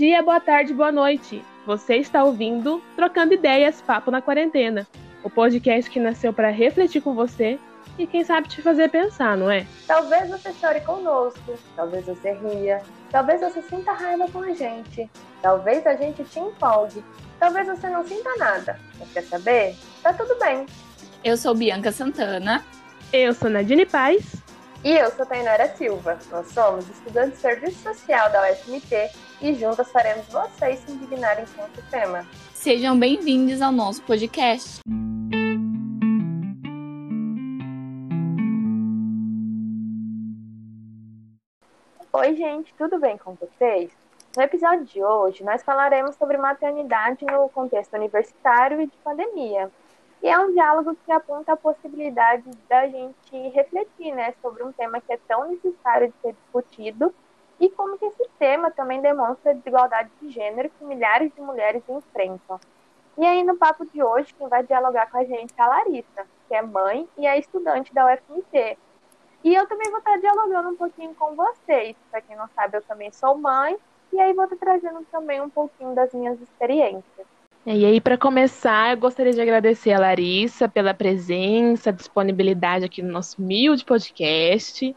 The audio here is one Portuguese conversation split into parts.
dia, boa tarde, boa noite. Você está ouvindo Trocando Ideias Papo na Quarentena, o podcast que nasceu para refletir com você e quem sabe te fazer pensar, não é? Talvez você chore conosco, talvez você ria, talvez você sinta raiva com a gente, talvez a gente te empolgue, talvez você não sinta nada. Mas quer saber? Tá tudo bem. Eu sou Bianca Santana. Eu sou Nadine Paz. E eu sou Tainara Silva. Nós somos estudantes de Serviço Social da UFMT e juntas faremos vocês se indignarem com o tema. Sejam bem-vindos ao nosso podcast. Oi, gente, tudo bem com vocês? No episódio de hoje, nós falaremos sobre maternidade no contexto universitário e de pandemia. E é um diálogo que aponta a possibilidade da gente refletir né, sobre um tema que é tão necessário de ser discutido e como que esse tema também demonstra a desigualdade de gênero que milhares de mulheres enfrentam. E aí, no papo de hoje, quem vai dialogar com a gente é a Larissa, que é mãe e é estudante da UFMT. E eu também vou estar dialogando um pouquinho com vocês. Para quem não sabe, eu também sou mãe, e aí vou estar trazendo também um pouquinho das minhas experiências. E aí, para começar, eu gostaria de agradecer a Larissa pela presença, disponibilidade aqui no nosso humilde podcast.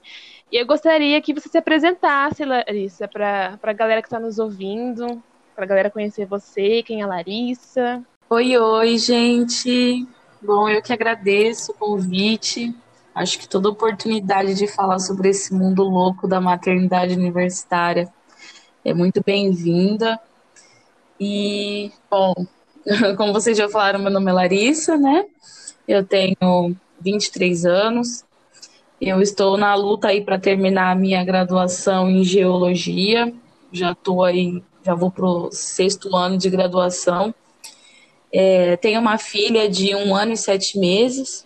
E eu gostaria que você se apresentasse, Larissa, para a galera que está nos ouvindo, para a galera conhecer você, quem é a Larissa. Oi, oi, gente. Bom, eu que agradeço o convite. Acho que toda oportunidade de falar sobre esse mundo louco da maternidade universitária é muito bem-vinda. E, bom, como vocês já falaram, meu nome é Larissa, né? Eu tenho 23 anos, eu estou na luta aí para terminar a minha graduação em geologia. Já estou aí, já vou para o sexto ano de graduação. É, tenho uma filha de um ano e sete meses.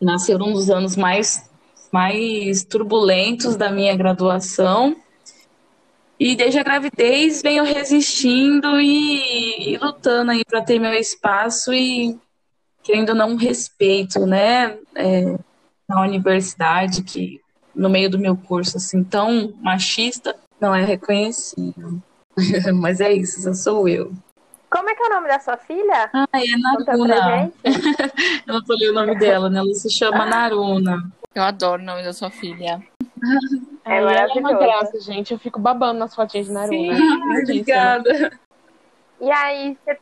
Nasceu um dos anos mais, mais turbulentos da minha graduação. E desde a gravidez venho resistindo e, e lutando aí para ter meu espaço e querendo não respeito, né? É, na universidade que no meio do meu curso assim tão machista não é reconhecido. Mas é isso, essa sou eu. Como é que é o nome da sua filha? Ah, é Naruna. eu não falei o nome dela, né? Ela se chama ah. Naruna. Eu adoro o nome da sua filha. É, ela é uma graça, gente. Eu fico babando nas fotinhas de Naruna. Sim, obrigada. E aí, você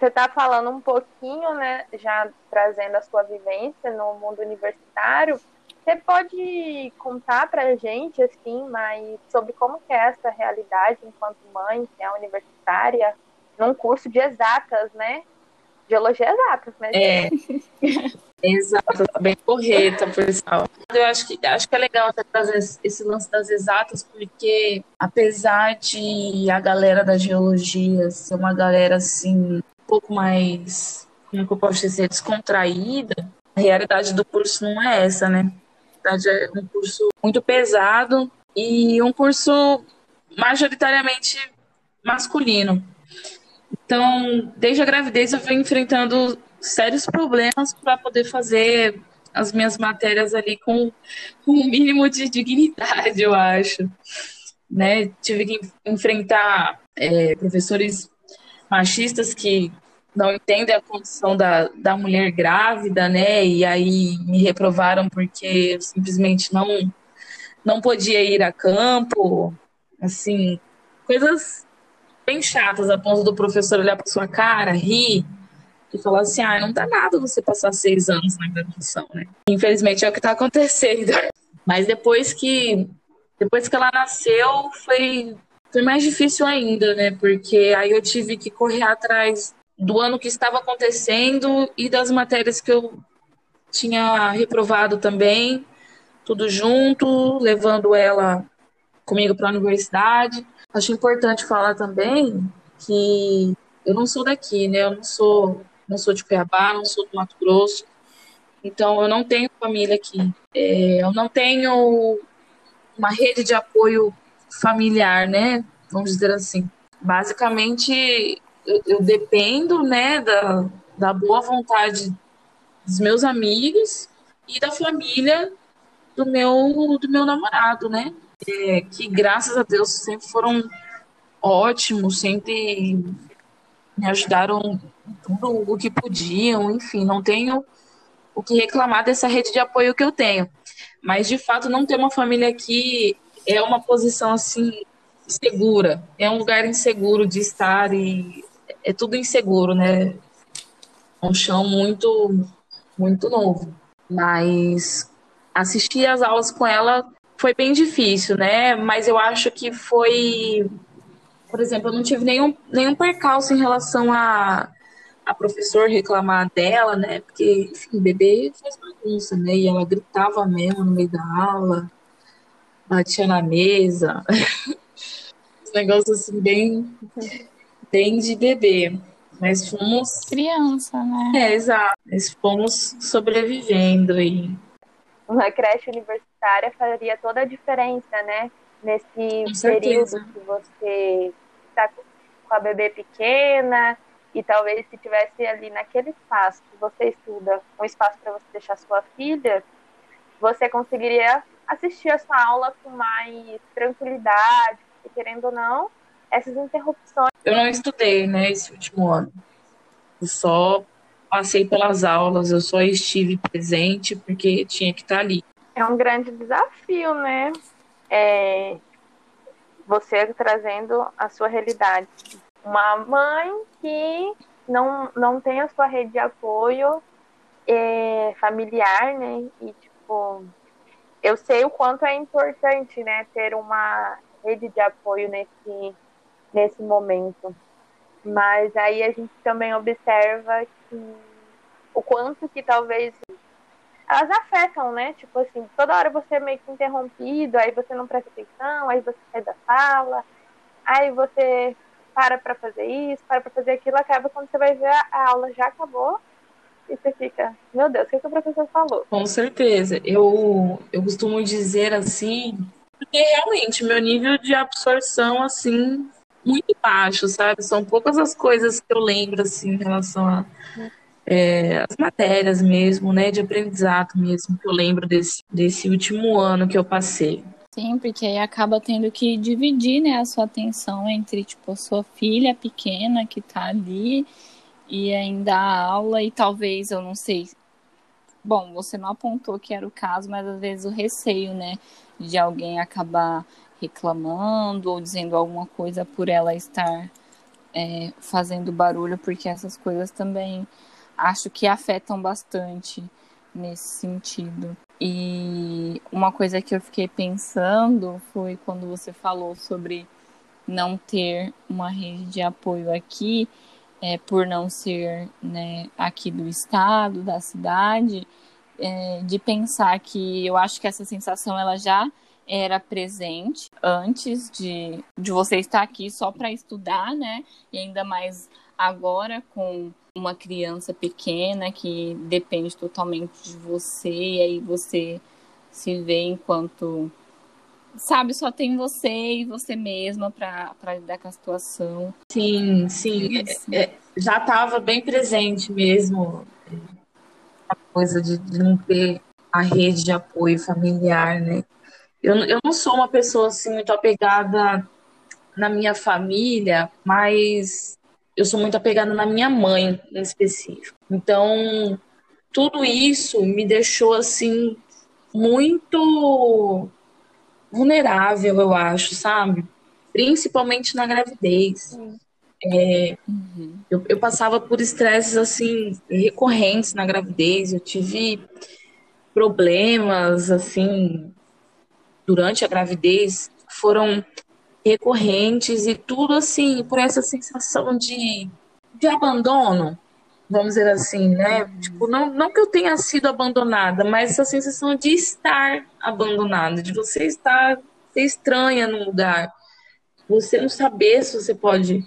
você está falando um pouquinho, né, já trazendo a sua vivência no mundo universitário. Você pode contar para a gente, assim, mais sobre como que é essa realidade enquanto mãe, que é universitária, num curso de exatas, né? Geologia exatas, né? É. Exato, bem correta, pessoal. Eu acho que, acho que é legal trazer esse lance das exatas, porque apesar de a galera da geologia ser uma galera assim pouco mais, como que eu posso dizer, descontraída, a realidade do curso não é essa, né? Na verdade, é um curso muito pesado e um curso majoritariamente masculino. Então, desde a gravidez eu venho enfrentando sérios problemas para poder fazer as minhas matérias ali com, com um mínimo de dignidade, eu acho. Né? Tive que enfrentar é, professores machistas que não entendem a condição da, da mulher grávida, né? E aí me reprovaram porque eu simplesmente não não podia ir a campo, assim, coisas bem chatas a ponto do professor olhar para sua cara, rir e falar assim, ah, não dá nada você passar seis anos na graduação, né? Infelizmente é o que está acontecendo. Mas depois que depois que ela nasceu foi foi mais difícil ainda, né? Porque aí eu tive que correr atrás do ano que estava acontecendo e das matérias que eu tinha reprovado também, tudo junto, levando ela comigo para a universidade. Acho importante falar também que eu não sou daqui, né? Eu não sou, não sou de Cuiabá, não sou do Mato Grosso. Então eu não tenho família aqui. É, eu não tenho uma rede de apoio familiar, né? Vamos dizer assim. Basicamente, eu, eu dependo, né, da, da boa vontade dos meus amigos e da família do meu, do meu namorado, né? É, que graças a Deus sempre foram ótimos, sempre me ajudaram tudo o que podiam, enfim, não tenho o que reclamar dessa rede de apoio que eu tenho. Mas, de fato, não ter uma família aqui é uma posição, assim, segura. É um lugar inseguro de estar e é tudo inseguro, né? É um chão muito, muito novo. Mas assistir às aulas com ela foi bem difícil, né? Mas eu acho que foi por exemplo, eu não tive nenhum, nenhum percalço em relação a, a professor reclamar dela, né? Porque, enfim, bebê faz bagunça, né? E ela gritava mesmo no meio da aula, batia na mesa. Os negócios assim, bem, bem de bebê. Mas fomos. Criança, né? É, exato. Mas fomos sobrevivendo e. Uma creche universitária faria toda a diferença, né? Nesse período que você está com a bebê pequena e talvez se tivesse ali naquele espaço que você estuda, um espaço para você deixar sua filha, você conseguiria assistir a sua aula com mais tranquilidade, e querendo ou não, essas interrupções. Eu não estudei, né, esse último ano. Eu só passei pelas aulas, eu só estive presente porque tinha que estar ali. É um grande desafio, né? É, você trazendo a sua realidade. Uma mãe que não, não tem a sua rede de apoio é, familiar, né? E, tipo, eu sei o quanto é importante, né, ter uma rede de apoio nesse, nesse momento. Mas aí a gente também observa que o quanto que talvez elas afetam, né? Tipo assim, toda hora você é meio que interrompido, aí você não presta atenção, aí você sai da sala, aí você para para fazer isso, para para fazer aquilo, acaba quando você vai ver a aula já acabou e você fica, meu Deus, o que, que o professor falou? Com certeza. Eu, eu costumo dizer assim, porque realmente meu nível de absorção, assim, muito baixo, sabe? São poucas as coisas que eu lembro, assim, em relação a é, as matérias mesmo, né, de aprendizado mesmo, que eu lembro desse, desse último ano que eu passei. Sim, porque aí acaba tendo que dividir, né, a sua atenção entre, tipo, a sua filha pequena que tá ali e ainda a aula e talvez, eu não sei, bom, você não apontou que era o caso, mas às vezes o receio, né, de alguém acabar reclamando ou dizendo alguma coisa por ela estar é, fazendo barulho, porque essas coisas também acho que afetam bastante nesse sentido. E uma coisa que eu fiquei pensando foi quando você falou sobre não ter uma rede de apoio aqui, é, por não ser né, aqui do estado, da cidade, é, de pensar que eu acho que essa sensação ela já era presente antes de, de você estar aqui só para estudar, né? E ainda mais agora com uma criança pequena que depende totalmente de você e aí você se vê enquanto sabe só tem você e você mesma para lidar com a situação. Sim sim. É, é, já estava bem presente mesmo a coisa de, de, não ter a rede de apoio familiar né eu, eu não sou uma pessoa assim muito apegada na minha família mas eu sou muito apegada na minha mãe, em específico. Então, tudo isso me deixou assim muito vulnerável, eu acho, sabe? Principalmente na gravidez. É, uhum. eu, eu, passava por estresses assim recorrentes na gravidez. Eu tive problemas assim durante a gravidez foram recorrentes e tudo assim, por essa sensação de, de abandono, vamos dizer assim, né? Uhum. Tipo, não, não que eu tenha sido abandonada, mas essa sensação de estar abandonada, de você estar ser estranha num lugar, você não saber se você pode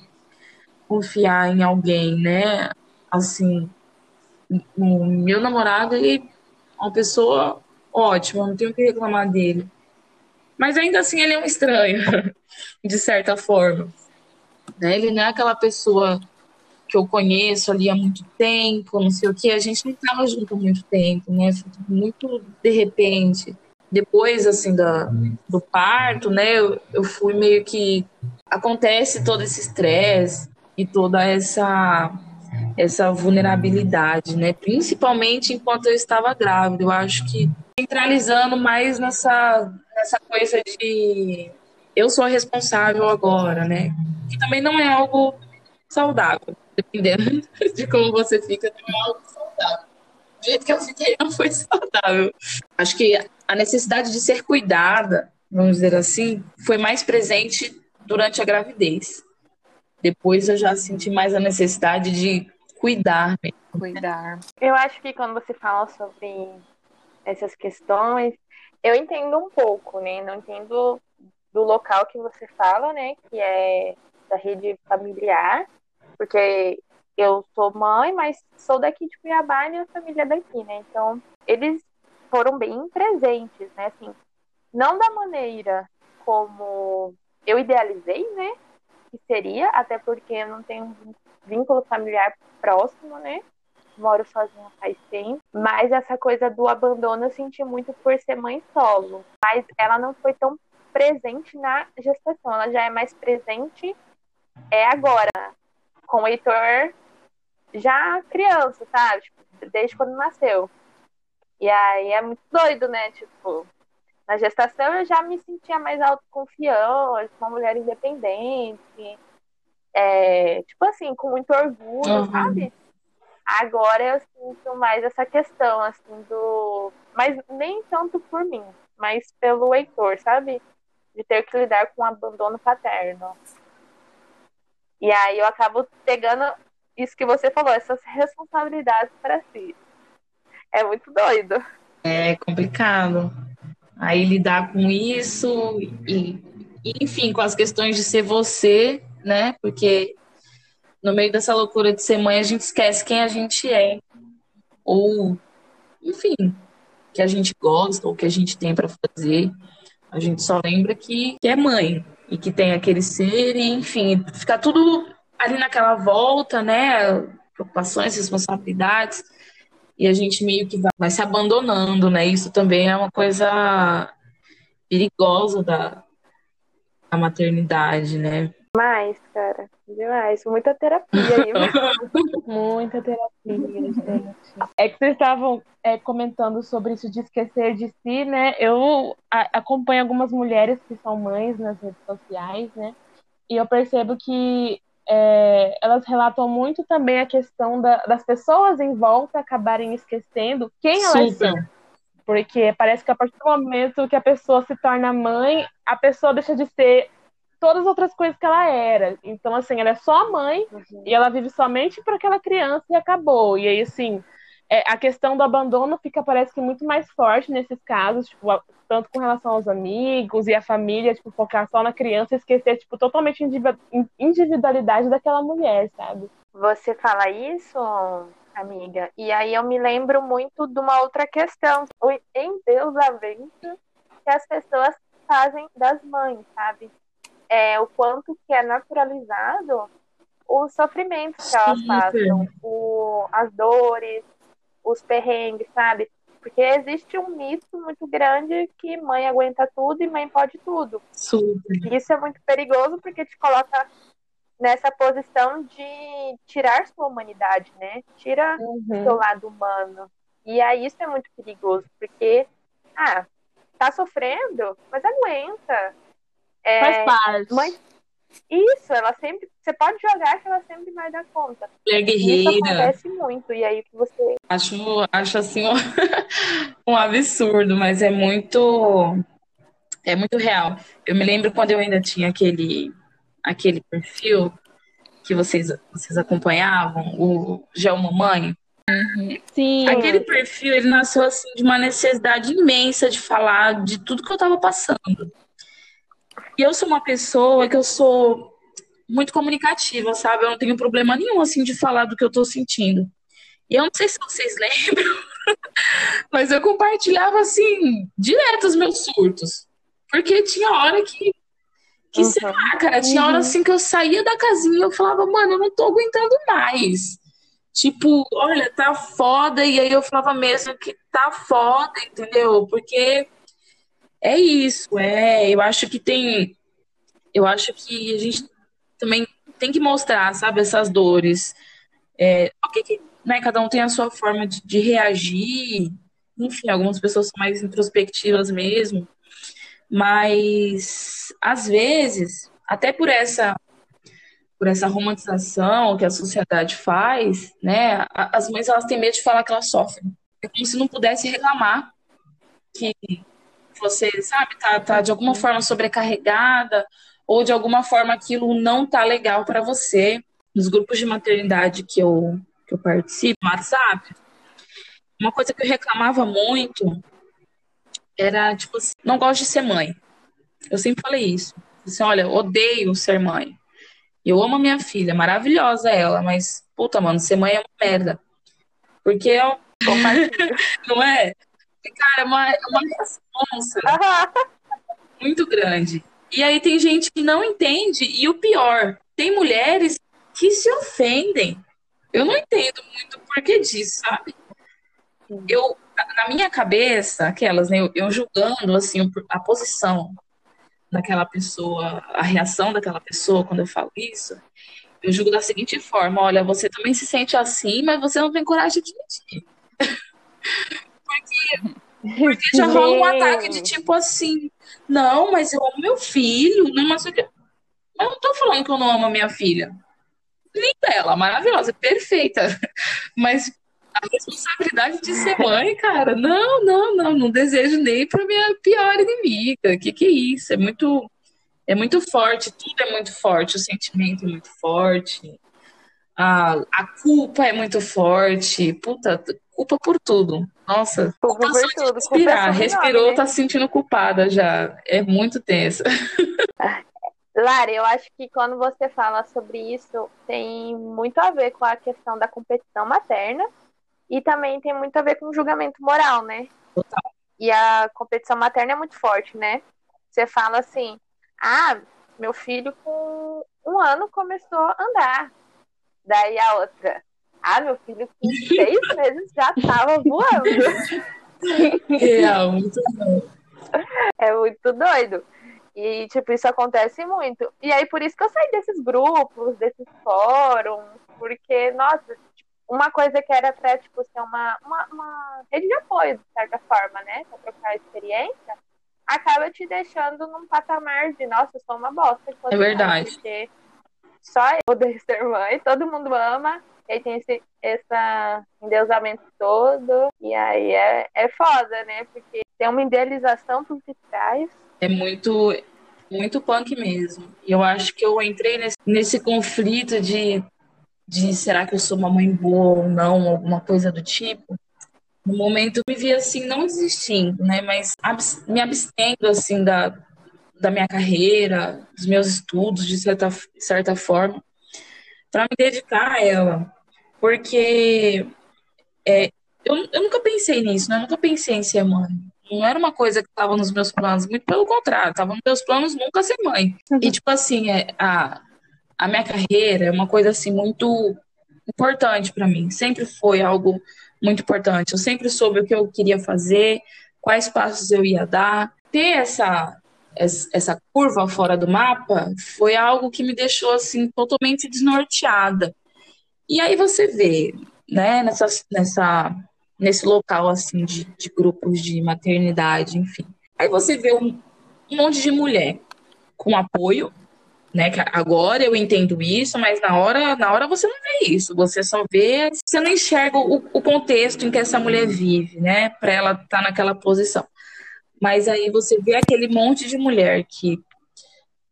confiar em alguém, né? Assim, o meu namorado, ele é uma pessoa ótima, não tenho o que reclamar dele. Mas ainda assim ele é um estranho, de certa forma. Né? Ele não é aquela pessoa que eu conheço ali há muito tempo, não sei o que. A gente não estava junto há muito tempo, né? Foi muito de repente. depois, assim, da, do parto, né, eu, eu fui meio que. Acontece todo esse estresse e toda essa essa vulnerabilidade, né? Principalmente enquanto eu estava grávida. Eu acho que centralizando mais nessa, nessa coisa de eu sou responsável agora, né? Que também não é algo saudável, dependendo de como você fica, não é algo saudável. Do jeito que eu fiquei não foi saudável. Acho que a necessidade de ser cuidada, vamos dizer assim, foi mais presente durante a gravidez. Depois eu já senti mais a necessidade de cuidar. Cuidar. Eu acho que quando você fala sobre essas questões, eu entendo um pouco, né? Não entendo do local que você fala, né? Que é da rede familiar, porque eu sou mãe, mas sou daqui de Cuiabá e a família é daqui, né? Então, eles foram bem presentes, né? Assim, não da maneira como eu idealizei, né? Que seria, até porque eu não tenho vínculo familiar próximo, né? Moro sozinha faz tempo. Mas essa coisa do abandono eu senti muito por ser mãe solo. Mas ela não foi tão presente na gestação, ela já é mais presente é agora, com o Heitor já criança, sabe? Tipo, desde quando nasceu. E aí é muito doido, né? Tipo, na gestação eu já me sentia mais autoconfiante, uma mulher independente. É, tipo assim, com muito orgulho, uhum. sabe? Agora eu sinto mais essa questão, assim, do. Mas nem tanto por mim, mas pelo Heitor, sabe? De ter que lidar com o abandono paterno. E aí eu acabo pegando isso que você falou, essas responsabilidades para si. É muito doido. É complicado. Aí lidar com isso e, enfim, com as questões de ser você né? Porque no meio dessa loucura de ser mãe, a gente esquece quem a gente é. Ou, enfim, que a gente gosta ou que a gente tem para fazer. A gente só lembra que, que é mãe e que tem aquele ser, e, enfim, fica tudo ali naquela volta, né? Preocupações, responsabilidades, e a gente meio que vai, vai se abandonando, né? Isso também é uma coisa perigosa da, da maternidade, né? Demais, cara. Demais. Muita terapia aí. Muita terapia, gente. É que vocês estavam é, comentando sobre isso de esquecer de si, né? Eu a, acompanho algumas mulheres que são mães nas redes sociais, né? E eu percebo que é, elas relatam muito também a questão da, das pessoas em volta acabarem esquecendo quem elas Super. são. Porque parece que a partir do momento que a pessoa se torna mãe, a pessoa deixa de ser todas as outras coisas que ela era. Então, assim, ela é só a mãe uhum. e ela vive somente para aquela criança e acabou. E aí, assim, é, a questão do abandono fica, parece que, muito mais forte nesses casos, tipo, tanto com relação aos amigos e a família, tipo, focar só na criança e esquecer, tipo, totalmente individualidade daquela mulher, sabe? Você fala isso, amiga, e aí eu me lembro muito de uma outra questão, o endeusamento que as pessoas fazem das mães, sabe? É, o quanto que é naturalizado os sofrimentos que elas passam, o, as dores, os perrengues, sabe? Porque existe um mito muito grande que mãe aguenta tudo e mãe pode tudo. Super. Isso é muito perigoso porque te coloca nessa posição de tirar sua humanidade, né? Tira uhum. seu lado humano. E aí isso é muito perigoso, porque, ah, tá sofrendo, mas aguenta. É, Faz parte. Mãe... Isso, ela sempre. Você pode jogar que ela sempre vai dar conta. É guerreira. Isso acontece muito. E aí que você. Acho, acho assim um, um absurdo, mas é muito. É muito real. Eu me lembro quando eu ainda tinha aquele, aquele perfil que vocês, vocês acompanhavam, o Gel Mamãe. Uhum. Sim. Aquele perfil, ele nasceu assim de uma necessidade imensa de falar de tudo que eu estava passando. E eu sou uma pessoa que eu sou muito comunicativa, sabe? Eu não tenho problema nenhum, assim, de falar do que eu tô sentindo. E eu não sei se vocês lembram, mas eu compartilhava, assim, direto os meus surtos. Porque tinha hora que. Que uhum. sei lá, cara, tinha uhum. hora assim que eu saía da casinha e eu falava, mano, eu não tô aguentando mais. Tipo, olha, tá foda. E aí eu falava mesmo que tá foda, entendeu? Porque é isso, é. Eu acho que tem. Eu acho que a gente também tem que mostrar, sabe, essas dores. É, o que, que né, cada um tem a sua forma de, de reagir. Enfim, algumas pessoas são mais introspectivas mesmo. Mas às vezes, até por essa por essa romantização que a sociedade faz, né? As mães elas têm medo de falar que elas sofrem. É como se não pudesse reclamar que você, sabe, tá, tá de alguma forma sobrecarregada ou de alguma forma aquilo não tá legal para você. Nos grupos de maternidade que eu, que eu participo, no WhatsApp, uma coisa que eu reclamava muito era, tipo assim, não gosto de ser mãe. Eu sempre falei isso. Assim, olha, odeio ser mãe. Eu amo a minha filha, maravilhosa ela, mas, puta, mano, ser mãe é uma merda. Porque eu. não é? Cara, é uma, é uma responsa muito grande. E aí tem gente que não entende, e o pior, tem mulheres que se ofendem. Eu não entendo muito o porquê disso, sabe? Eu, na minha cabeça, aquelas, né, eu, eu julgando, assim, a posição daquela pessoa, a reação daquela pessoa quando eu falo isso, eu julgo da seguinte forma: olha, você também se sente assim, mas você não tem coragem de admitir. porque, porque já rola um ataque de tipo assim: não, mas eu amo meu filho, não, mas eu, não tô falando que eu não amo a minha filha. Linda ela, maravilhosa, perfeita. Mas a responsabilidade de ser mãe, cara, não, não, não, não desejo nem para minha pior inimiga. Que que é isso? É muito é muito forte, tudo é muito forte, o sentimento é muito forte. A, a culpa é muito forte. Puta, culpa por tudo. Nossa, culpa, por tudo. Respirar, respirou, né? tá se sentindo culpada já. É muito tensa. Lara, eu acho que quando você fala sobre isso, tem muito a ver com a questão da competição materna e também tem muito a ver com julgamento moral, né? Total. E a competição materna é muito forte, né? Você fala assim: ah, meu filho com um ano começou a andar. Daí a outra: ah, meu filho com seis meses já estava voando. Real, muito doido. É muito doido. E, tipo, isso acontece muito. E aí, por isso que eu saí desses grupos, desses fóruns, porque, nossa, uma coisa que era até, tipo, ser uma, uma, uma rede de apoio, de certa forma, né? Pra trocar experiência, acaba te deixando num patamar de, nossa, eu sou uma bosta. É verdade. Porque só eu poder ser mãe, todo mundo ama, e aí tem esse, esse endeusamento todo, e aí é, é foda, né? Porque tem uma idealização por detrás. É muito, muito punk mesmo. E eu acho que eu entrei nesse, nesse conflito de de será que eu sou uma mãe boa ou não, alguma coisa do tipo. No momento eu me via assim, não desistindo, né, mas me abstendo assim da, da minha carreira, dos meus estudos, de certa, certa forma, para me dedicar a ela. Porque é, eu, eu nunca pensei nisso, né? Eu nunca pensei em ser mãe. Não era uma coisa que estava nos meus planos, muito pelo contrário, estava nos meus planos nunca ser mãe. Uhum. E, tipo assim, é, a, a minha carreira é uma coisa assim muito importante para mim. Sempre foi algo muito importante. Eu sempre soube o que eu queria fazer, quais passos eu ia dar. Ter essa essa curva fora do mapa foi algo que me deixou assim totalmente desnorteada. E aí você vê, né, nessa, nessa nesse local assim de, de grupos de maternidade, enfim. Aí você vê um, um monte de mulher com apoio, né? Que agora eu entendo isso, mas na hora, na hora você não vê isso. Você só vê, você não enxerga o, o contexto em que essa mulher vive, né? Para ela estar tá naquela posição. Mas aí você vê aquele monte de mulher que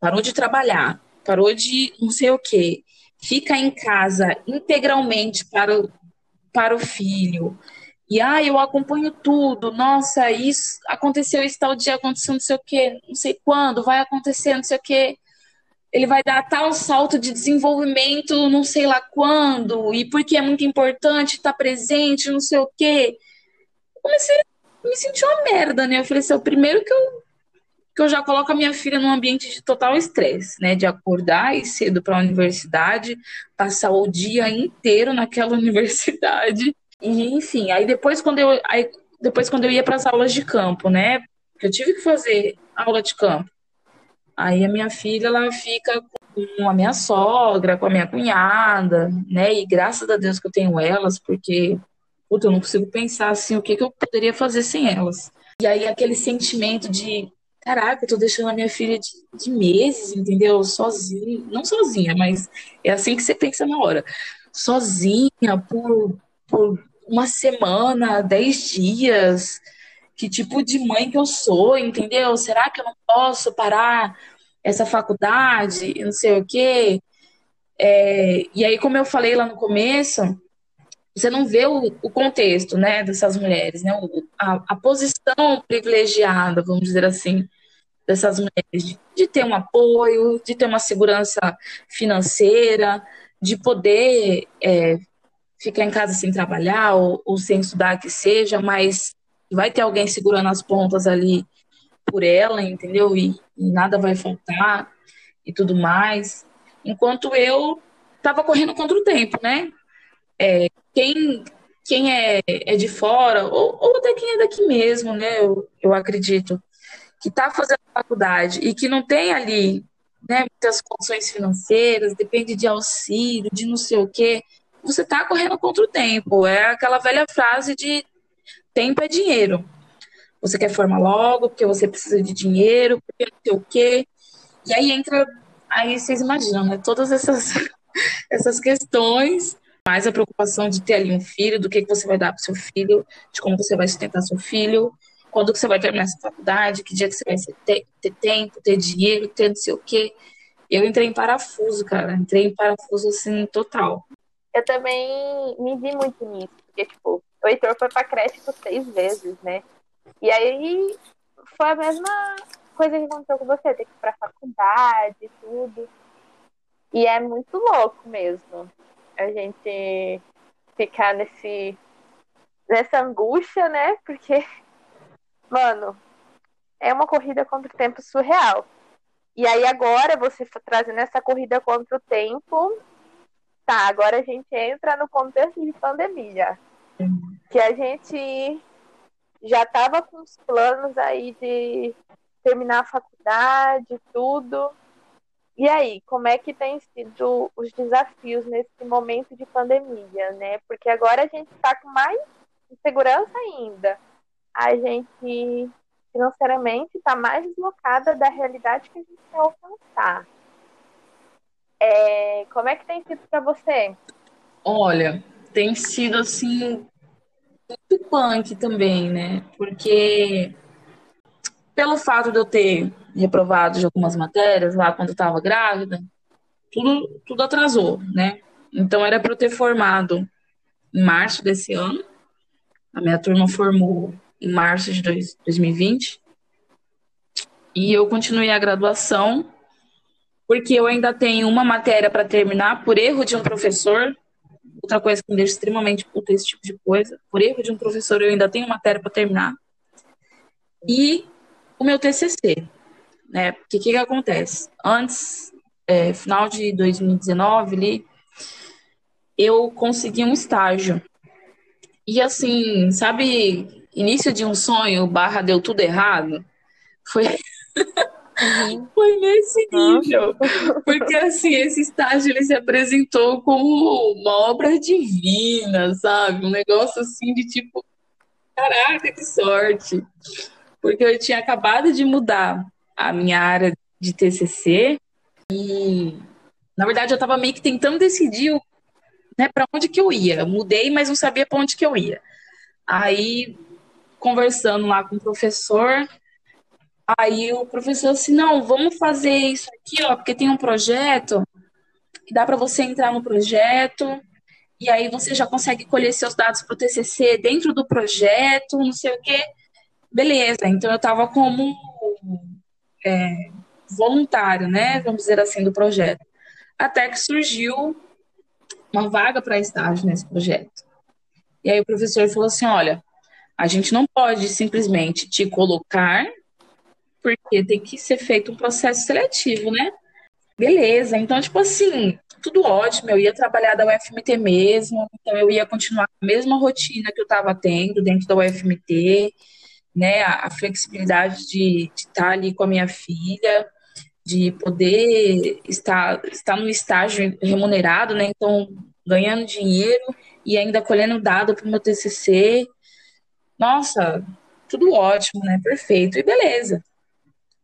parou de trabalhar, parou de não sei o quê, fica em casa integralmente para o, para o filho. E ah, eu acompanho tudo. Nossa, isso aconteceu isso tal dia, aconteceu não sei o quê, não sei quando, vai acontecer não sei o quê ele vai dar tal salto de desenvolvimento, não sei lá quando, e porque é muito importante estar presente, não sei o quê. comecei a me sentir uma merda, né? Eu falei assim, é o primeiro que eu, que eu já coloco a minha filha num ambiente de total estresse, né? De acordar e cedo para a universidade, passar o dia inteiro naquela universidade. E, enfim, aí depois quando eu, aí, depois quando eu ia para as aulas de campo, né? porque eu tive que fazer aula de campo. Aí a minha filha, ela fica com a minha sogra, com a minha cunhada, né? E graças a Deus que eu tenho elas, porque puta, eu não consigo pensar assim o que, que eu poderia fazer sem elas. E aí aquele sentimento de caraca, eu tô deixando a minha filha de, de meses, entendeu? Sozinha, não sozinha, mas é assim que você pensa na hora. Sozinha por, por uma semana, dez dias. Que tipo de mãe que eu sou, entendeu? Será que eu não posso parar essa faculdade? Não sei o quê. É, e aí, como eu falei lá no começo, você não vê o, o contexto, né, dessas mulheres, né, a, a, posição privilegiada, vamos dizer assim, dessas mulheres, de, de, ter um apoio, de ter uma segurança financeira, de poder é, ficar em casa sem trabalhar ou, ou sem estudar que seja, mas vai ter alguém segurando as pontas ali por ela, entendeu? E, e nada vai faltar e tudo mais. Enquanto eu estava correndo contra o tempo, né? É, quem, quem é, é de fora, ou, ou até quem é daqui mesmo, né? Eu, eu acredito, que está fazendo faculdade e que não tem ali né, muitas condições financeiras, depende de auxílio, de não sei o quê, você está correndo contra o tempo. É aquela velha frase de tempo é dinheiro. Você quer formar logo, porque você precisa de dinheiro, porque não sei o quê. E aí entra, aí vocês imaginam, né? Todas essas, essas questões mais a preocupação de ter ali um filho, do que, que você vai dar para seu filho, de como você vai sustentar seu filho, quando que você vai terminar essa faculdade, que dia que você vai ter, ter tempo, ter dinheiro, ter não sei o quê. Eu entrei em parafuso, cara. Entrei em parafuso, assim, total. Eu também me vi muito nisso, porque, tipo, o Heitor foi pra creche por seis vezes, né? E aí foi a mesma coisa que aconteceu com você, ter que ir pra faculdade e tudo. E é muito louco mesmo a gente ficar nesse nessa angústia, né? Porque, mano, é uma corrida contra o tempo surreal. E aí agora você trazendo essa corrida contra o tempo, tá, agora a gente entra no contexto de pandemia. Que a gente já tava com os planos aí de terminar a faculdade, tudo. E aí, como é que tem sido os desafios nesse momento de pandemia, né? Porque agora a gente está com mais insegurança ainda. A gente financeiramente está mais deslocada da realidade que a gente quer alcançar. É, como é que tem sido para você? Olha, tem sido assim muito punk também, né? Porque pelo fato de eu ter reprovado de algumas matérias lá quando estava grávida, tudo, tudo atrasou, né? Então era para eu ter formado em março desse ano. A minha turma formou em março de dois, 2020. E eu continuei a graduação porque eu ainda tenho uma matéria para terminar por erro de um professor. Outra coisa que me deixa extremamente puta esse tipo de coisa. Por erro de um professor, eu ainda tenho matéria para terminar. E o meu TCC né? Porque o que, que acontece? Antes, é, final de 2019, ali, eu consegui um estágio. E assim, sabe, início de um sonho, barra deu tudo errado? Foi. Uhum. Foi nesse nível. Porque, assim, esse estágio ele se apresentou como uma obra divina, sabe? Um negócio assim de tipo, caraca, que sorte. Porque eu tinha acabado de mudar a minha área de TCC e na verdade eu estava meio que tentando decidir né, para onde que eu ia. Eu mudei, mas não sabia para onde que eu ia. Aí conversando lá com o professor, aí o professor assim, não, vamos fazer isso aqui, ó, porque tem um projeto que dá para você entrar no projeto e aí você já consegue colher seus dados para o TCC dentro do projeto, não sei o quê. Beleza, então eu estava como é, voluntário, né, vamos dizer assim, do projeto. Até que surgiu uma vaga para estágio nesse projeto. E aí o professor falou assim: olha, a gente não pode simplesmente te colocar, porque tem que ser feito um processo seletivo, né? Beleza, então, tipo assim, tudo ótimo, eu ia trabalhar da UFMT mesmo, então eu ia continuar com a mesma rotina que eu estava tendo dentro da UFMT, né, a, a flexibilidade de, de estar ali com a minha filha, de poder estar, estar no estágio remunerado, né, então ganhando dinheiro e ainda colhendo dado para o meu TCC. Nossa, tudo ótimo, né, perfeito, e beleza.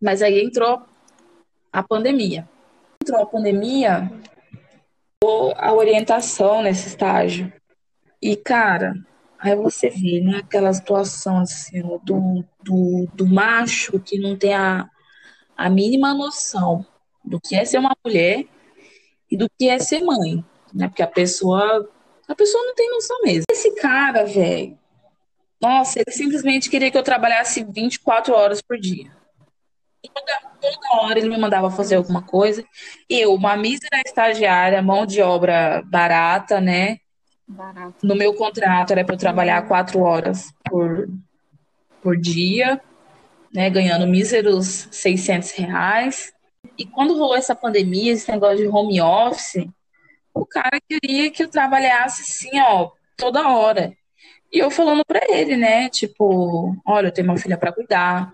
Mas aí entrou a pandemia. Entrou a pandemia, a orientação nesse estágio. E, cara, aí você vê, né, aquela situação assim, do, do, do macho que não tem a, a mínima noção do que é ser uma mulher e do que é ser mãe, né? Porque a pessoa, a pessoa não tem noção mesmo. Esse cara, velho, nossa, ele simplesmente queria que eu trabalhasse 24 horas por dia. Toda, toda hora ele me mandava fazer alguma coisa. Eu, uma mísera estagiária, mão de obra barata, né? Barato. No meu contrato era para eu trabalhar quatro horas por, por dia, né, ganhando míseros 600 reais. E quando rolou essa pandemia, esse negócio de home office, o cara queria que eu trabalhasse assim, ó, toda hora. E eu falando para ele, né, tipo, olha, eu tenho uma filha para cuidar,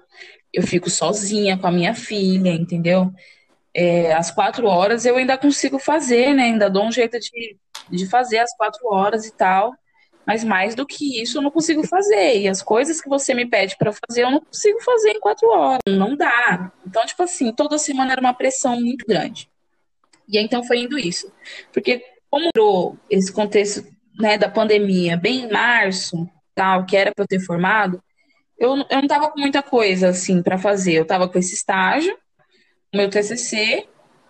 eu fico sozinha com a minha filha, entendeu? É, às quatro horas eu ainda consigo fazer, né? Ainda dou um jeito de de fazer as quatro horas e tal. Mas mais do que isso, eu não consigo fazer. E as coisas que você me pede para fazer, eu não consigo fazer em quatro horas. Não dá. Então, tipo assim, toda semana era uma pressão muito grande. E então foi indo isso. Porque como entrou esse contexto né, da pandemia bem em março, tal, que era para eu ter formado, eu, eu não tava com muita coisa assim para fazer. Eu tava com esse estágio, meu TCC,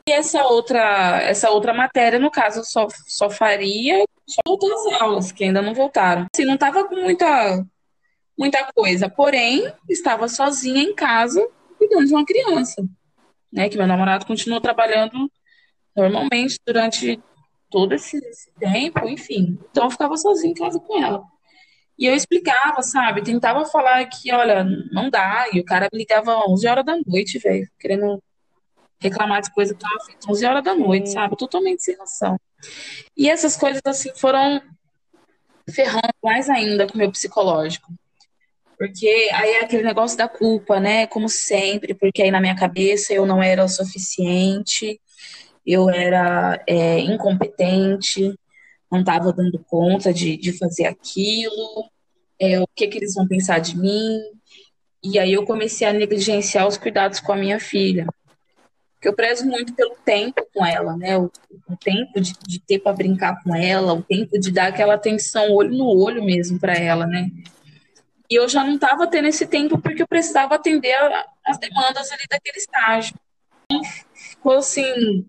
e essa outra, essa outra matéria, no caso, só, só faria só outras aulas, que ainda não voltaram. Assim, não estava com muita, muita coisa, porém, estava sozinha em casa cuidando de uma criança, né? Que meu namorado continuou trabalhando normalmente durante todo esse, esse tempo, enfim. Então, eu ficava sozinha em casa com ela. E eu explicava, sabe? Tentava falar que, olha, não dá. E o cara me ligava às 11 horas da noite, velho, querendo reclamar de coisa que estava feita 11 horas da noite, sabe? Totalmente sem noção. E essas coisas, assim, foram ferrando mais ainda com o meu psicológico. Porque aí é aquele negócio da culpa, né? Como sempre, porque aí na minha cabeça eu não era o suficiente, eu era é, incompetente, não estava dando conta de, de fazer aquilo, é, o que, que eles vão pensar de mim. E aí eu comecei a negligenciar os cuidados com a minha filha que eu prezo muito pelo tempo com ela, né? O, o tempo de, de ter para brincar com ela, o tempo de dar aquela atenção olho no olho mesmo para ela, né? E eu já não estava tendo esse tempo porque eu precisava atender a, as demandas ali daquele estágio. Então, ficou assim,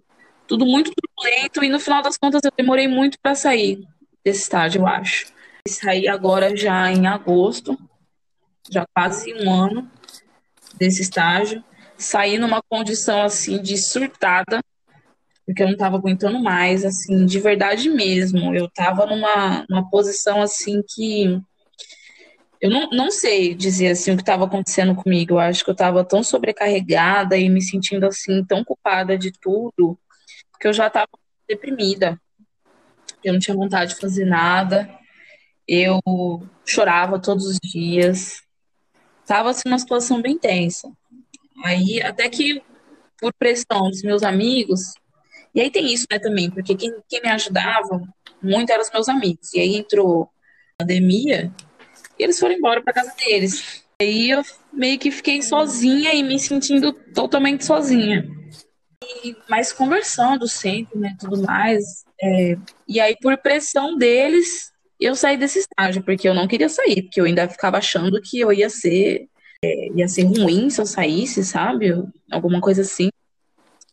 tudo muito turbulento e no final das contas eu demorei muito para sair desse estágio, eu acho. E saí agora já em agosto, já quase um ano desse estágio saí numa condição assim de surtada, porque eu não estava aguentando mais, assim, de verdade mesmo. Eu estava numa, numa posição assim que eu não, não sei dizer assim o que estava acontecendo comigo. Eu acho que eu estava tão sobrecarregada e me sentindo assim tão culpada de tudo que eu já estava deprimida. Eu não tinha vontade de fazer nada. Eu chorava todos os dias. Tava assim numa situação bem tensa. Aí, até que por pressão dos meus amigos, e aí tem isso, né, também, porque quem, quem me ajudava muito eram os meus amigos. E aí entrou a pandemia e eles foram embora para casa deles. Aí eu meio que fiquei sozinha e me sentindo totalmente sozinha. E, mas conversando sempre, né, tudo mais. É, e aí, por pressão deles, eu saí desse estágio, porque eu não queria sair, porque eu ainda ficava achando que eu ia ser ia ser ruim se eu saísse, sabe? Alguma coisa assim.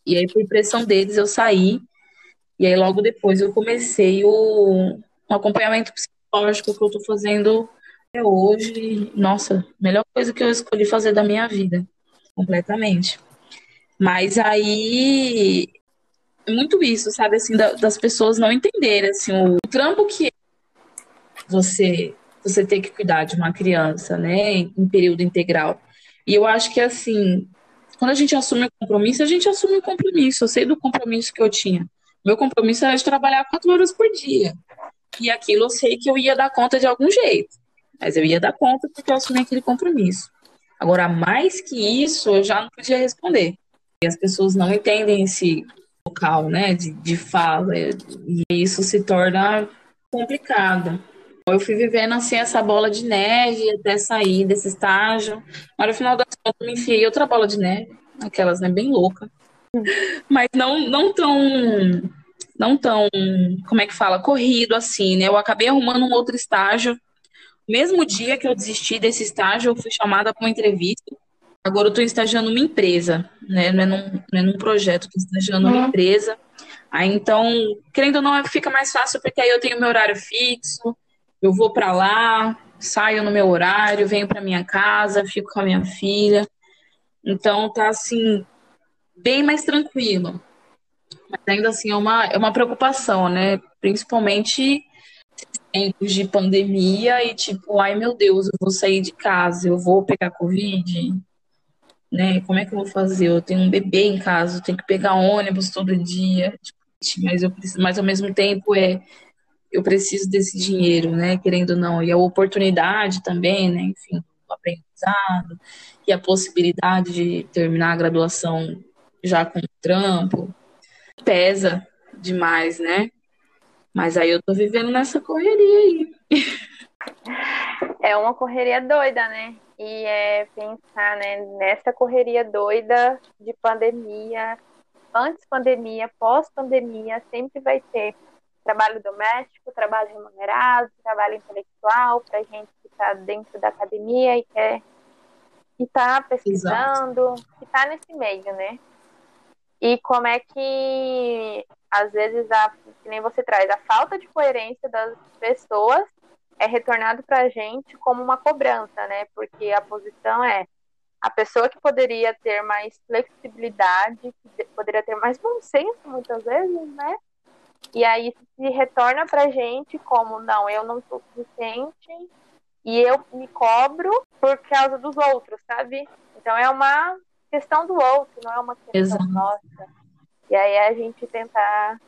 E aí, por pressão deles, eu saí. E aí, logo depois, eu comecei o, o acompanhamento psicológico que eu tô fazendo até hoje. Nossa, melhor coisa que eu escolhi fazer da minha vida. Completamente. Mas aí, é muito isso, sabe? Assim, das pessoas não entenderem, assim, o, o trampo que você você ter que cuidar de uma criança, né, em período integral. E eu acho que assim, quando a gente assume o compromisso, a gente assume o compromisso. Eu sei do compromisso que eu tinha. Meu compromisso era de trabalhar quatro horas por dia. E aquilo eu sei que eu ia dar conta de algum jeito. Mas eu ia dar conta porque eu assumi aquele compromisso. Agora, mais que isso, eu já não podia responder. E as pessoas não entendem esse local, né, de, de fala, e isso se torna complicado. Eu fui vivendo assim essa bola de neve até sair desse estágio. Mas no final das contas, eu me enfiei outra bola de neve, aquelas, né, bem louca. Mas não, não tão, não tão, como é que fala, corrido assim, né? Eu acabei arrumando um outro estágio. Mesmo dia que eu desisti desse estágio, eu fui chamada para uma entrevista. Agora eu estou estagiando numa empresa, né? Não é num, não é num projeto, estou estagiando numa uhum. empresa. Aí então, querendo ou não, fica mais fácil porque aí eu tenho meu horário fixo, eu vou para lá, saio no meu horário, venho para minha casa, fico com a minha filha. Então tá assim bem mais tranquilo. Mas ainda assim é uma, é uma preocupação, né? Principalmente tempos de pandemia e tipo, ai meu Deus, eu vou sair de casa, eu vou pegar Covid, né? Como é que eu vou fazer? Eu tenho um bebê em casa, eu tenho que pegar ônibus todo dia, mas eu preciso, mas ao mesmo tempo é eu preciso desse dinheiro, né? Querendo ou não, e a oportunidade também, né? Enfim, o aprendizado e a possibilidade de terminar a graduação já com trampo pesa demais, né? Mas aí eu tô vivendo nessa correria aí. É uma correria doida, né? E é pensar, né, nessa correria doida de pandemia, antes pandemia, pós pandemia, sempre vai ter trabalho doméstico, trabalho remunerado, trabalho intelectual, para gente que está dentro da academia e quer que está pesquisando, Exato. que está nesse meio, né? E como é que, às vezes, a, que nem você traz, a falta de coerência das pessoas é retornado para a gente como uma cobrança, né? Porque a posição é a pessoa que poderia ter mais flexibilidade, que poderia ter mais bom senso, muitas vezes, né? E aí se retorna pra gente como, não, eu não sou suficiente e eu me cobro por causa dos outros, sabe? Então é uma questão do outro, não é uma questão Exato. nossa. E aí a gente tentar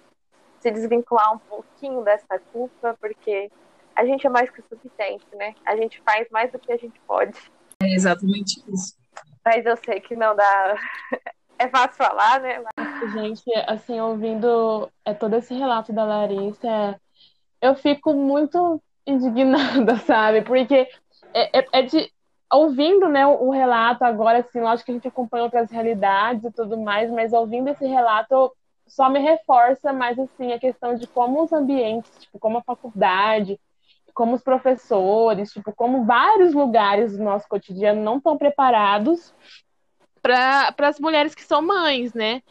se desvincular um pouquinho dessa culpa, porque a gente é mais que o suficiente, né? A gente faz mais do que a gente pode. É exatamente isso. Mas eu sei que não dá é fácil falar, né? Gente, assim, ouvindo é, todo esse relato da Larissa, eu fico muito indignada, sabe? Porque é, é, é de. Ouvindo né, o, o relato agora, assim, lógico que a gente acompanha outras realidades e tudo mais, mas ouvindo esse relato só me reforça mais assim a questão de como os ambientes, tipo, como a faculdade, como os professores, tipo, como vários lugares do nosso cotidiano não estão preparados para as mulheres que são mães, né?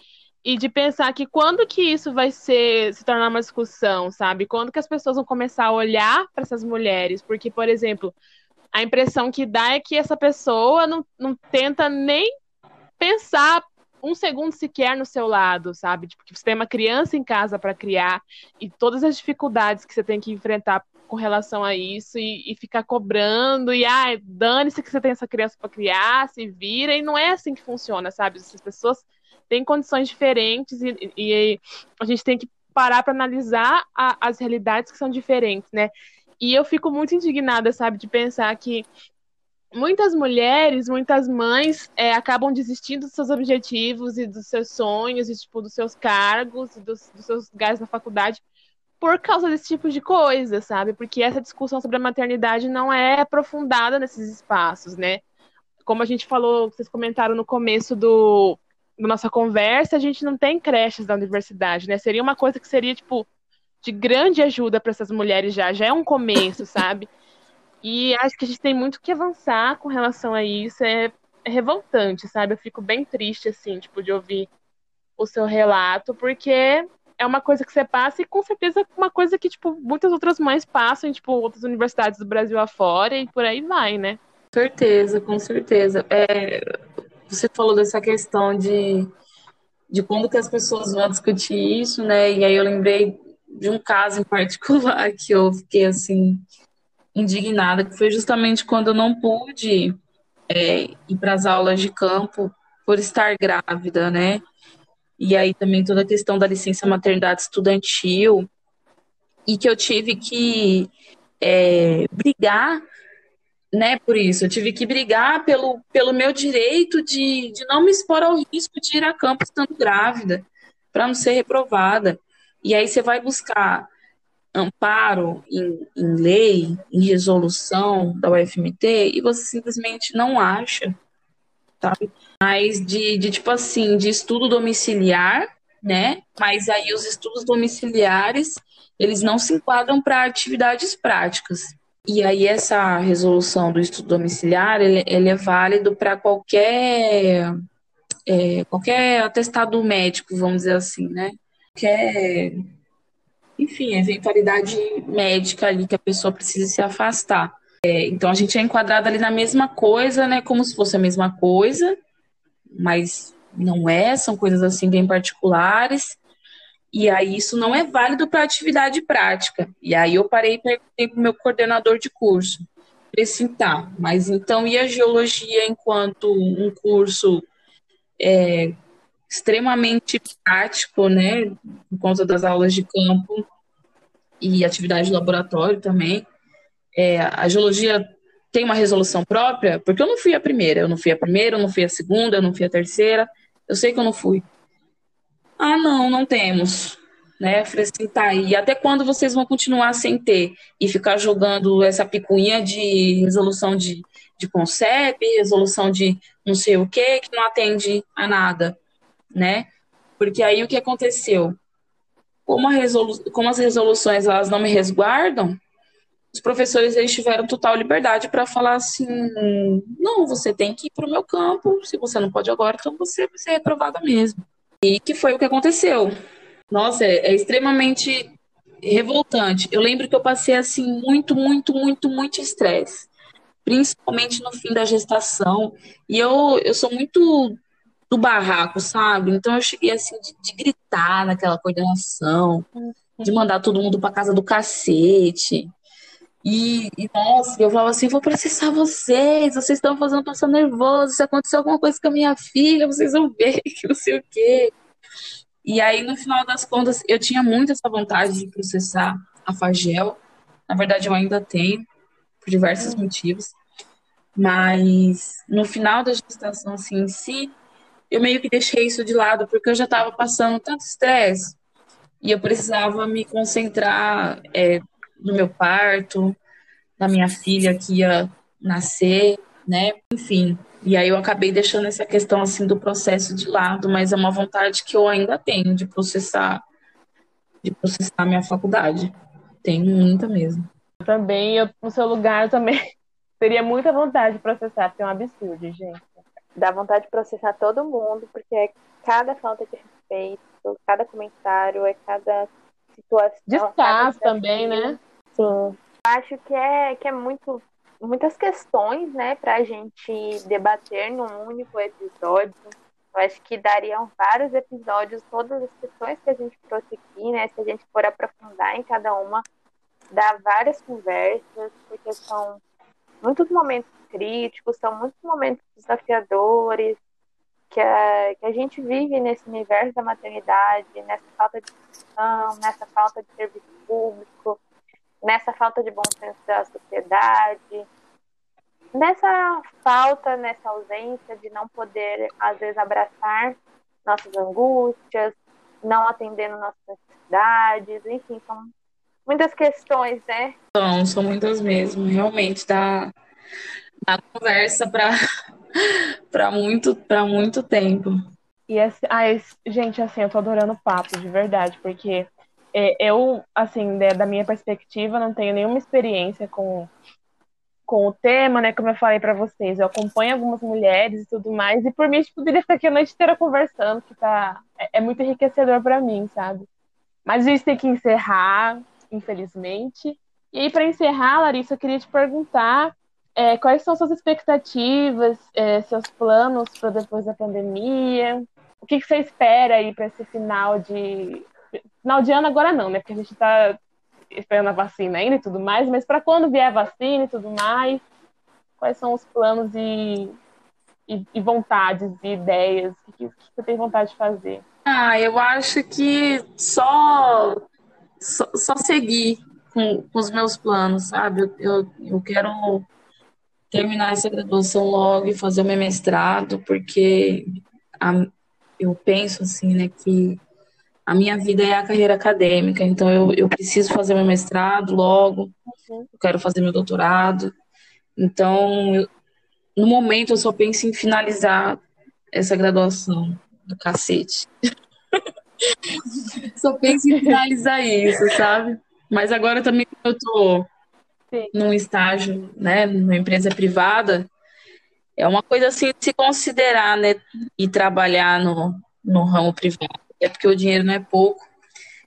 E de pensar que quando que isso vai ser se tornar uma discussão, sabe? Quando que as pessoas vão começar a olhar para essas mulheres? Porque, por exemplo, a impressão que dá é que essa pessoa não, não tenta nem pensar um segundo sequer no seu lado, sabe? Tipo, que você tem uma criança em casa para criar e todas as dificuldades que você tem que enfrentar com relação a isso e, e ficar cobrando e ah, dane-se que você tem essa criança para criar, se vira, e não é assim que funciona, sabe? Essas pessoas têm condições diferentes e, e a gente tem que parar para analisar a, as realidades que são diferentes, né? E eu fico muito indignada, sabe, de pensar que muitas mulheres, muitas mães é, acabam desistindo dos seus objetivos e dos seus sonhos e tipo dos seus cargos e dos, dos seus lugares na faculdade por causa desse tipo de coisa, sabe? Porque essa discussão sobre a maternidade não é aprofundada nesses espaços, né? Como a gente falou, vocês comentaram no começo do, da nossa conversa, a gente não tem creches da universidade, né? Seria uma coisa que seria, tipo, de grande ajuda para essas mulheres já, já é um começo, sabe? E acho que a gente tem muito que avançar com relação a isso, é, é revoltante, sabe? Eu fico bem triste, assim, tipo, de ouvir o seu relato, porque é uma coisa que você passa e com certeza uma coisa que, tipo, muitas outras mães passam em, tipo, outras universidades do Brasil afora e por aí vai, né? Com certeza, com certeza. É, você falou dessa questão de, de quando que as pessoas vão discutir isso, né? E aí eu lembrei de um caso em particular que eu fiquei, assim, indignada, que foi justamente quando eu não pude é, ir para as aulas de campo por estar grávida, né? E aí também toda a questão da licença maternidade estudantil, e que eu tive que é, brigar né, por isso. Eu tive que brigar pelo, pelo meu direito de, de não me expor ao risco de ir a campo estando grávida, para não ser reprovada. E aí você vai buscar amparo em, em, lei, em resolução da UFMT, e você simplesmente não acha, sabe? Mas de, de tipo assim, de estudo domiciliar, né? Mas aí os estudos domiciliares, eles não se enquadram para atividades práticas. E aí essa resolução do estudo domiciliar, ele, ele é válido para qualquer é, qualquer atestado médico, vamos dizer assim, né? Qualquer, enfim, eventualidade médica ali que a pessoa precisa se afastar. É, então a gente é enquadrado ali na mesma coisa, né? Como se fosse a mesma coisa, mas não é, são coisas assim bem particulares. E aí isso não é válido para atividade prática. E aí eu parei para o meu coordenador de curso. Falei assim, tá, mas então e a geologia enquanto um curso é, extremamente prático, né, por conta das aulas de campo e atividade de laboratório também. É, a geologia tem uma resolução própria, porque eu não fui a primeira, eu não fui a primeira, eu não fui a segunda, eu não fui a terceira, eu sei que eu não fui. Ah, não, não temos. Né? Falei assim, tá, e até quando vocês vão continuar sem ter e ficar jogando essa picuinha de resolução de, de CONCEP, resolução de não sei o que, que não atende a nada, né? Porque aí o que aconteceu? Como, resolu como as resoluções elas não me resguardam, os professores eles tiveram total liberdade para falar assim: não, você tem que ir para o meu campo, se você não pode agora, então você vai ser reprovada mesmo. E que foi o que aconteceu. Nossa, é, é extremamente revoltante. Eu lembro que eu passei assim muito, muito, muito, muito estresse, principalmente no fim da gestação. E eu, eu sou muito do barraco, sabe? Então eu cheguei assim de, de gritar naquela coordenação, de mandar todo mundo para casa do cacete. E, e, nossa, eu falava assim, vou processar vocês, vocês estão fazendo passar nervoso, se acontecer alguma coisa com a minha filha, vocês vão ver que não sei o quê. E aí, no final das contas, eu tinha muito essa vontade de processar a Fagel. Na verdade, eu ainda tenho, por diversos motivos. Mas no final da gestação assim, em si, eu meio que deixei isso de lado, porque eu já estava passando tanto estresse e eu precisava me concentrar é, do meu parto, da minha filha que ia nascer, né? Enfim. E aí eu acabei deixando essa questão assim do processo de lado, mas é uma vontade que eu ainda tenho de processar de processar minha faculdade. Tenho muita mesmo. Eu também, eu no seu lugar eu também teria muita vontade de processar, porque é um absurdo, gente. Dá vontade de processar todo mundo, porque é cada falta de respeito, cada comentário, é cada situação. Descaso também, né? Sim. Acho que é, que é muito, muitas questões, né, a gente debater num único episódio. Eu acho que dariam vários episódios, todas as questões que a gente trouxe aqui, né? Se a gente for aprofundar em cada uma, dá várias conversas, porque são muitos momentos críticos, são muitos momentos desafiadores que a, que a gente vive nesse universo da maternidade, nessa falta de discussão, nessa falta de serviço público, nessa falta de bom senso da sociedade, nessa falta, nessa ausência de não poder, às vezes, abraçar nossas angústias, não atendendo nossas necessidades, enfim, são muitas questões, né? São, são muitas mesmo, realmente dá, dá conversa para para muito, para muito tempo. E esse, ah, esse, gente, assim, eu tô adorando o papo, de verdade, porque é, eu, assim, né, da minha perspectiva, não tenho nenhuma experiência com, com o tema, né? Como eu falei para vocês, eu acompanho algumas mulheres e tudo mais, e por mim gente poderia ficar aqui a noite inteira conversando, que tá, é, é muito enriquecedor para mim, sabe? Mas a gente tem que encerrar, infelizmente. E aí, para encerrar, Larissa, eu queria te perguntar é, quais são suas expectativas, é, seus planos para depois da pandemia? O que, que você espera aí para esse final de Ano agora não, né? Porque a gente está esperando a vacina ainda e tudo mais, mas para quando vier a vacina e tudo mais, quais são os planos e, e, e vontades e ideias? O que, que, você tem vontade de fazer? Ah, eu acho que só, só, só seguir com, com, os meus planos, sabe? Eu, eu, eu quero terminar essa graduação logo e fazer o meu mestrado, porque a, eu penso assim, né, que a minha vida é a carreira acadêmica, então eu, eu preciso fazer meu mestrado logo, eu quero fazer meu doutorado. Então, eu, no momento, eu só penso em finalizar essa graduação do cacete. só penso em finalizar isso, sabe? Mas agora também eu tô Sim. num estágio, né, numa empresa privada, é uma coisa assim de se considerar, né, e trabalhar no, no ramo privado é porque o dinheiro não é pouco.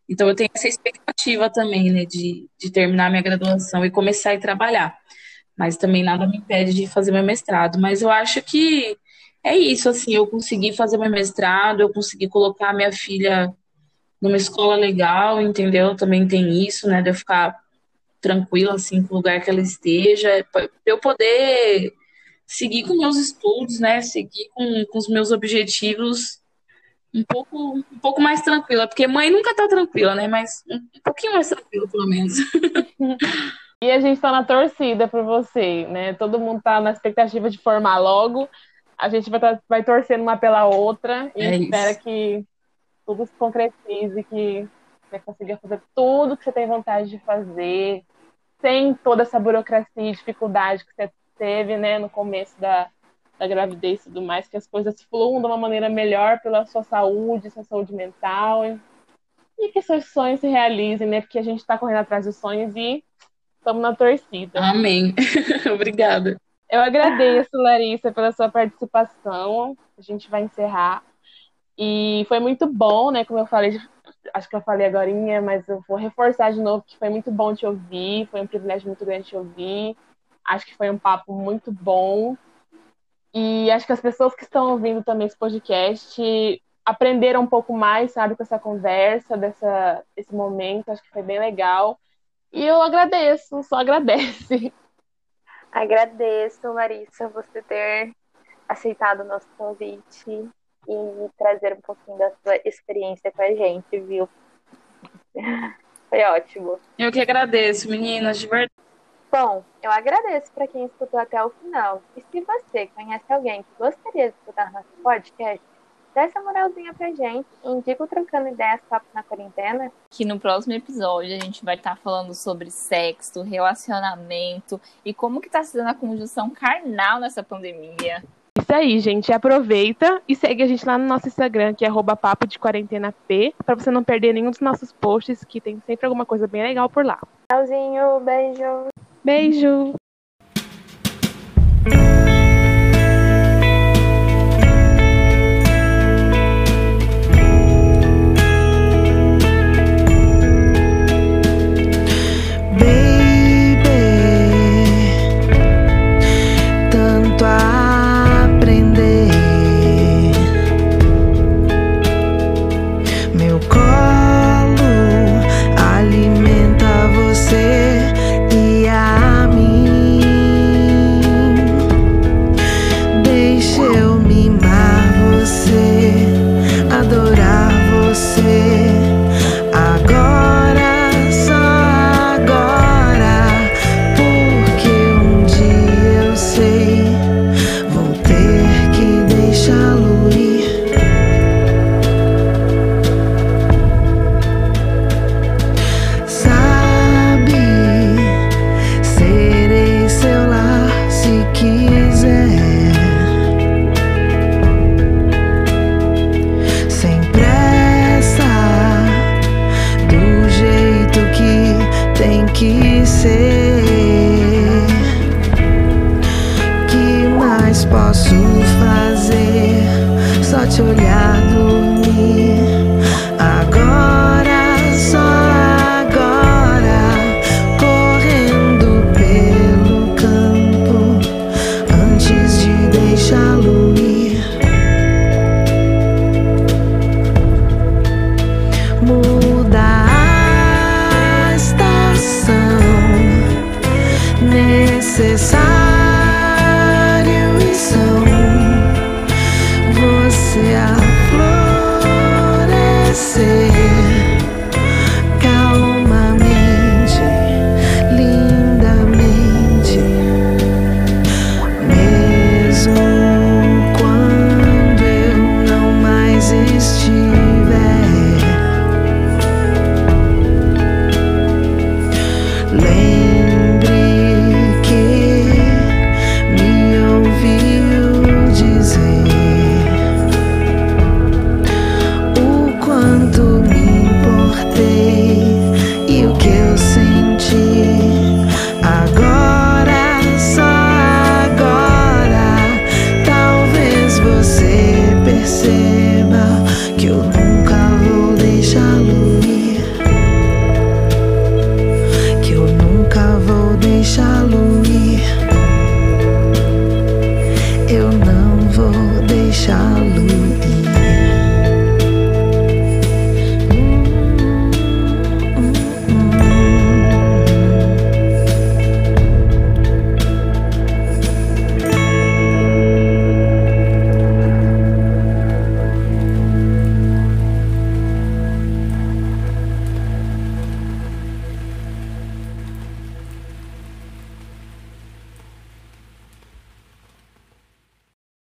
Então eu tenho essa expectativa também, né, de, de terminar minha graduação e começar a trabalhar. Mas também nada me impede de fazer meu mestrado. Mas eu acho que é isso, assim, eu consegui fazer meu mestrado, eu consegui colocar minha filha numa escola legal, entendeu? Também tem isso, né, de eu ficar tranquila, assim, com o lugar que ela esteja, para eu poder seguir com meus estudos, né, seguir com, com os meus objetivos um pouco, um pouco mais tranquila, porque mãe nunca tá tranquila, né? Mas um, pouquinho mais tranquila, pelo menos. e a gente tá na torcida por você, né? Todo mundo tá na expectativa de formar logo. A gente vai, tá, vai torcendo uma pela outra e é espera isso. que tudo se concretize, que você consiga fazer tudo que você tem vontade de fazer, sem toda essa burocracia e dificuldade que você teve, né, no começo da, da gravidez e tudo mais, que as coisas fluam de uma maneira melhor pela sua saúde, sua saúde mental, e que seus sonhos se realizem, né? Porque a gente está correndo atrás dos sonhos e estamos na torcida. Amém. Obrigada. Eu agradeço, Larissa, pela sua participação. A gente vai encerrar. E foi muito bom, né? Como eu falei, acho que eu falei agora, mas eu vou reforçar de novo que foi muito bom te ouvir, foi um privilégio muito grande te ouvir. Acho que foi um papo muito bom. E acho que as pessoas que estão ouvindo também esse podcast aprenderam um pouco mais, sabe, com essa conversa, dessa, desse momento. Acho que foi bem legal. E eu agradeço, só agradece. Agradeço, Larissa, você ter aceitado o nosso convite e trazer um pouquinho da sua experiência com a gente, viu? Foi ótimo. Eu que agradeço, meninas, de verdade. Bom, eu agradeço para quem escutou até o final. E se você conhece alguém que gostaria de escutar nosso podcast, dá essa moralzinha pra gente e indica o Trocando Ideias Papo na Quarentena. Que no próximo episódio a gente vai estar tá falando sobre sexo, relacionamento e como que tá sendo a conjunção carnal nessa pandemia. Isso aí, gente. Aproveita e segue a gente lá no nosso Instagram, que é papo de quarentena P, pra você não perder nenhum dos nossos posts, que tem sempre alguma coisa bem legal por lá. Tchauzinho, beijo. Beijo!